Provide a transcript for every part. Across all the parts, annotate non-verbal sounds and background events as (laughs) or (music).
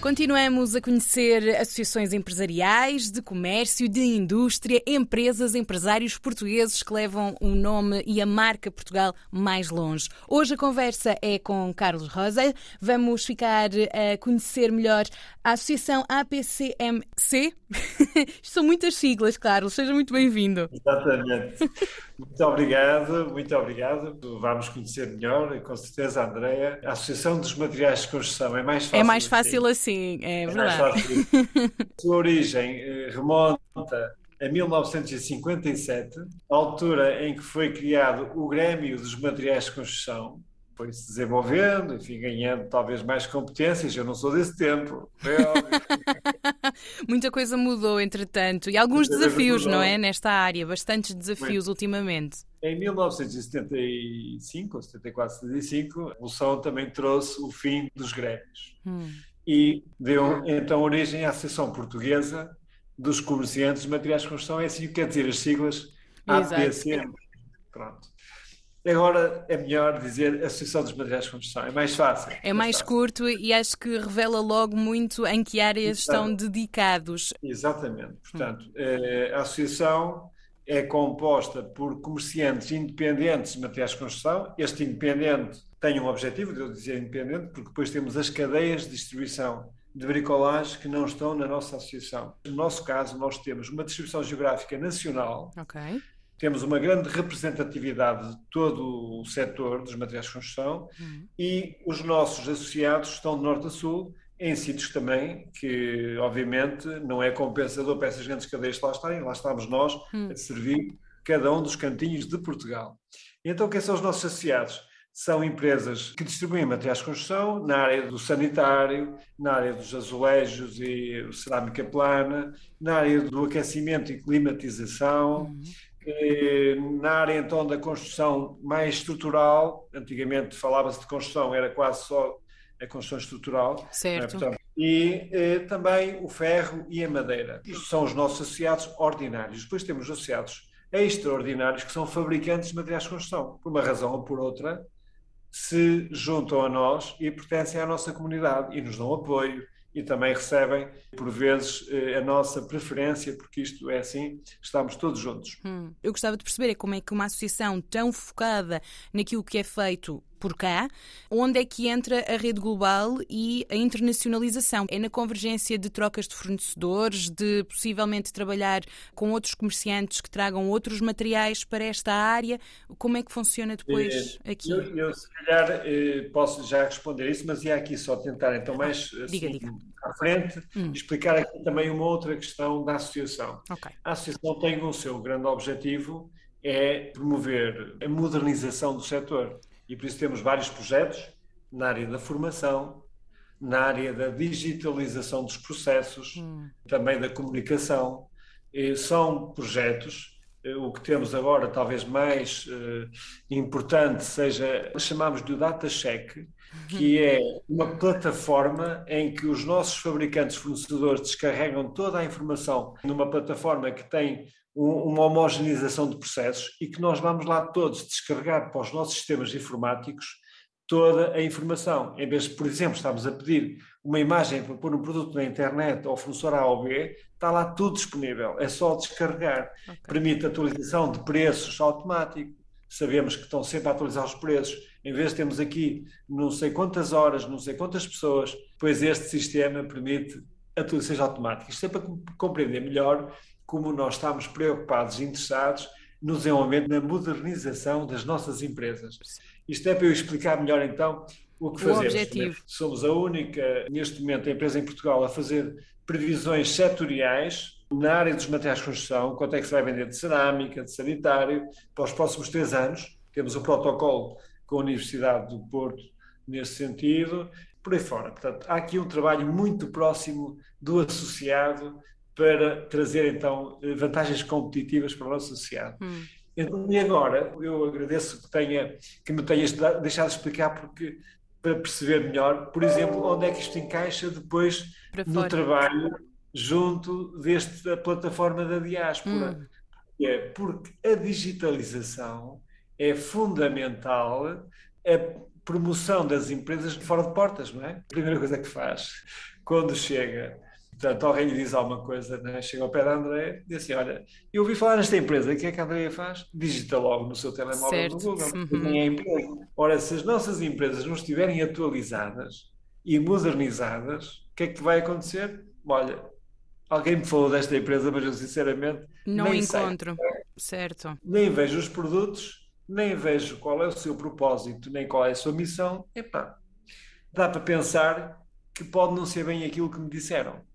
Continuamos a conhecer associações empresariais, de comércio, de indústria, empresas, empresários portugueses que levam o nome e a marca Portugal mais longe. Hoje a conversa é com Carlos Rosa. Vamos ficar a conhecer melhor a Associação APCMC. (laughs) São muitas siglas, Carlos. Seja muito bem-vindo. Exatamente. Muito obrigado, muito obrigado. Vamos conhecer melhor, com certeza, Andréia. A Associação dos Materiais de Construção é mais fácil. É mais fácil assim, assim é, é verdade. Sua origem eh, remonta a 1957, a altura em que foi criado o Grêmio dos Materiais de Construção, foi se desenvolvendo, enfim, ganhando talvez mais competências. Eu não sou desse tempo. (laughs) Muita coisa mudou, entretanto, e alguns Muita desafios, não é? Nesta área, bastantes desafios Muito. ultimamente. Em 1975, ou 74, 75, a Revolução também trouxe o fim dos grêmios. Hum. E deu então origem à Associação Portuguesa dos Comerciantes de Materiais de Construção. É assim que quer dizer as siglas APCM. Pronto. Agora é melhor dizer Associação dos Materiais de Construção, é mais fácil. É mais fácil. curto e acho que revela logo muito em que áreas estão dedicados. Exatamente. Portanto, hum. a associação é composta por comerciantes independentes de materiais de construção. Este independente tem um objetivo, de eu dizer independente, porque depois temos as cadeias de distribuição de bricolagem que não estão na nossa associação. No nosso caso, nós temos uma distribuição geográfica nacional. Okay temos uma grande representatividade de todo o setor dos materiais de construção uhum. e os nossos associados estão de norte a sul, em sítios também que, obviamente, não é compensador para essas grandes cadeias lá estarem, lá estamos nós uhum. a servir cada um dos cantinhos de Portugal. Então, quem são os nossos associados? São empresas que distribuem materiais de construção na área do sanitário, na área dos azulejos e cerâmica plana, na área do aquecimento e climatização, uhum na área então da construção mais estrutural, antigamente falava-se de construção, era quase só a construção estrutural. É? Certo. Portanto, e eh, também o ferro e a madeira. Isto são os nossos associados ordinários. Depois temos associados extraordinários que são fabricantes de materiais de construção. Por uma razão ou por outra, se juntam a nós e pertencem à nossa comunidade e nos dão apoio e também recebem, por vezes, eh, a nossa preferência, porque isto é assim, estamos todos juntos. Hum. Eu gostava de perceber é como é que uma associação tão focada naquilo que é feito por cá, onde é que entra a rede global e a internacionalização? É na convergência de trocas de fornecedores, de possivelmente trabalhar com outros comerciantes que tragam outros materiais para esta área? Como é que funciona depois é, aqui? Eu, eu, se calhar, eh, posso já responder isso, mas ia aqui só tentar então mais ah, diga, assim, diga. à frente hum. explicar aqui também uma outra questão da associação. Okay. A associação tem o seu grande objetivo é promover a modernização do setor. E por isso temos vários projetos na área da formação, na área da digitalização dos processos, hum. também da comunicação. E são projetos. Eh, o que temos agora, talvez mais uh, importante, seja, chamamos de Data Check, que é uma plataforma em que os nossos fabricantes fornecedores descarregam toda a informação numa plataforma que tem uma homogeneização de processos e que nós vamos lá todos descarregar para os nossos sistemas informáticos toda a informação. Em vez de, por exemplo, estamos a pedir uma imagem para pôr um produto na internet ao fornecedor A ou B, está lá tudo disponível, é só descarregar. Okay. Permite atualização de preços automático, sabemos que estão sempre a atualizar os preços. Em vez de termos aqui não sei quantas horas, não sei quantas pessoas, pois este sistema permite atualizações automáticas. Isto é para compreender melhor como nós estamos preocupados e interessados no desenvolvimento, na modernização das nossas empresas. Isto é para eu explicar melhor então o que fazemos. O objetivo. Somos a única, neste momento, empresa em Portugal a fazer previsões setoriais na área dos materiais de construção, quanto é que se vai vender de cerâmica, de sanitário, para os próximos três anos. Temos o protocolo com a Universidade do Porto nesse sentido, por aí fora. Portanto, há aqui um trabalho muito próximo do associado para trazer então vantagens competitivas para o nosso associado. Hum. Então, e agora, eu agradeço que, tenha, que me tenhas deixado explicar porque para perceber melhor, por exemplo, onde é que isto encaixa depois no trabalho junto desta plataforma da diáspora. Hum. É porque a digitalização é fundamental a promoção das empresas fora de portas, não é? A primeira coisa que faz quando chega Portanto, alguém lhe diz alguma coisa, né? chega ao pé da André e diz assim: Olha, eu ouvi falar nesta empresa, o que é que a Andrea faz? Digita logo no seu telemóvel certo. no Google, uhum. é empresa. Ora, se as nossas empresas não estiverem atualizadas e modernizadas, o que é que vai acontecer? Olha, alguém me falou desta empresa, mas eu sinceramente não encontro. Sei. Certo. Nem vejo os produtos, nem vejo qual é o seu propósito, nem qual é a sua missão. Epá, dá para pensar que pode não ser bem aquilo que me disseram.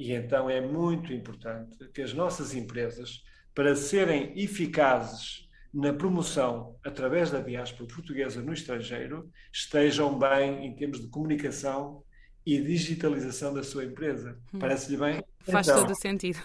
E então é muito importante que as nossas empresas, para serem eficazes na promoção através da diáspora portuguesa no estrangeiro, estejam bem em termos de comunicação e digitalização da sua empresa. Hum. Parece-lhe bem? Faz então, todo o sentido.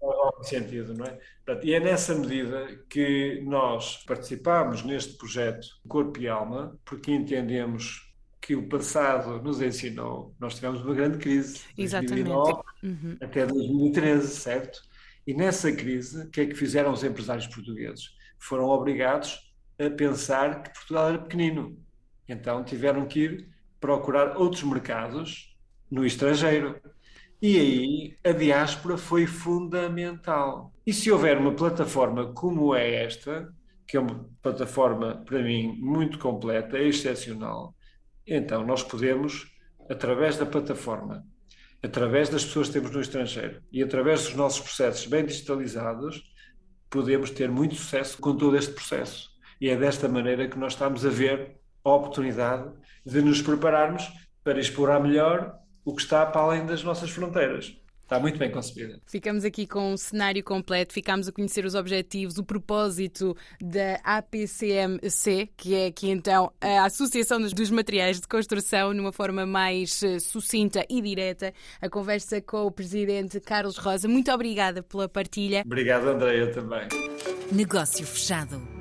Faz sentido, não é? E é nessa medida que nós participamos neste projeto Corpo e Alma, porque entendemos que o passado nos ensinou. Nós tivemos uma grande crise, Exatamente. 2009 uhum. até 2013, certo? E nessa crise, o que é que fizeram os empresários portugueses? Foram obrigados a pensar que Portugal era pequenino. Então tiveram que ir procurar outros mercados no estrangeiro. E aí a diáspora foi fundamental. E se houver uma plataforma como é esta, que é uma plataforma, para mim, muito completa, excepcional, então, nós podemos, através da plataforma, através das pessoas que temos no estrangeiro e através dos nossos processos bem digitalizados, podemos ter muito sucesso com todo este processo. E é desta maneira que nós estamos a ver a oportunidade de nos prepararmos para explorar melhor o que está para além das nossas fronteiras. Está muito bem concebida. Ficamos aqui com um cenário completo, ficamos a conhecer os objetivos, o propósito da APCMC, que é aqui então a Associação dos Materiais de Construção, numa forma mais eh, sucinta e direta. A conversa com o Presidente Carlos Rosa. Muito obrigada pela partilha. Obrigado, Andréia, também. Negócio fechado.